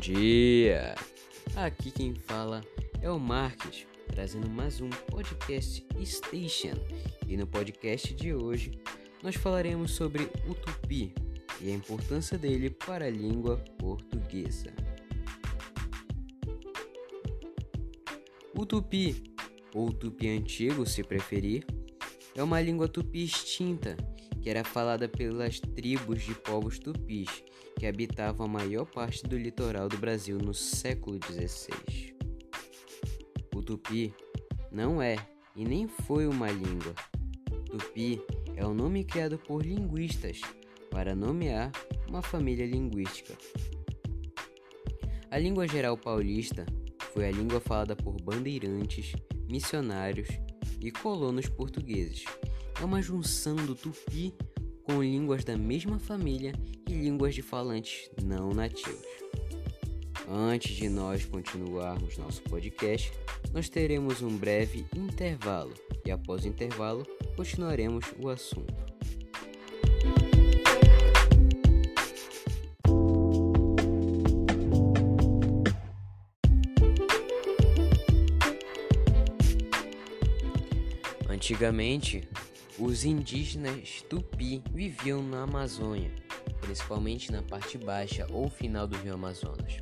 dia! Aqui quem fala é o Marques, trazendo mais um podcast Station. E no podcast de hoje nós falaremos sobre o tupi e a importância dele para a língua portuguesa. O tupi, ou tupi antigo se preferir, é uma língua tupi extinta que era falada pelas tribos de povos tupis que habitavam a maior parte do litoral do Brasil no século XVI. O tupi não é e nem foi uma língua. Tupi é o nome criado por linguistas para nomear uma família linguística. A língua geral paulista foi a língua falada por bandeirantes, missionários e colonos portugueses é uma junção do tupi com línguas da mesma família e línguas de falantes não nativos. Antes de nós continuarmos nosso podcast, nós teremos um breve intervalo e após o intervalo continuaremos o assunto. Antigamente, os indígenas tupi viviam na Amazônia, principalmente na parte baixa ou final do rio Amazonas.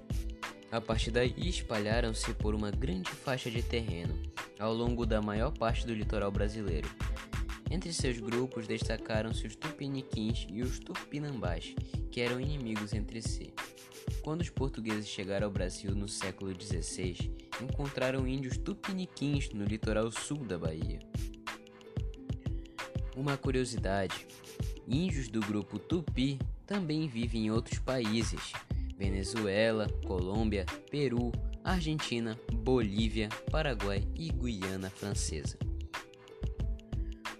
A partir daí, espalharam-se por uma grande faixa de terreno ao longo da maior parte do litoral brasileiro. Entre seus grupos destacaram-se os tupiniquins e os tupinambás, que eram inimigos entre si. Quando os portugueses chegaram ao Brasil no século XVI, encontraram índios tupiniquins no litoral sul da Bahia. Uma curiosidade: índios do grupo Tupi também vivem em outros países: Venezuela, Colômbia, Peru, Argentina, Bolívia, Paraguai e Guiana Francesa.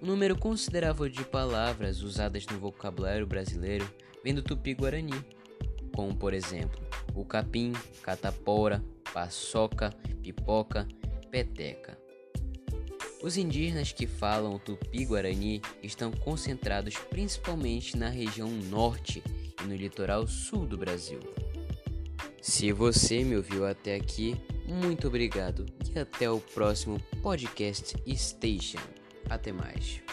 Um número considerável de palavras usadas no vocabulário brasileiro vem do tupi-guarani, como por exemplo o capim, catapora, paçoca, pipoca, peteca. Os indígenas que falam tupi-guarani estão concentrados principalmente na região norte e no litoral sul do Brasil. Se você me ouviu até aqui, muito obrigado e até o próximo podcast Station. Até mais.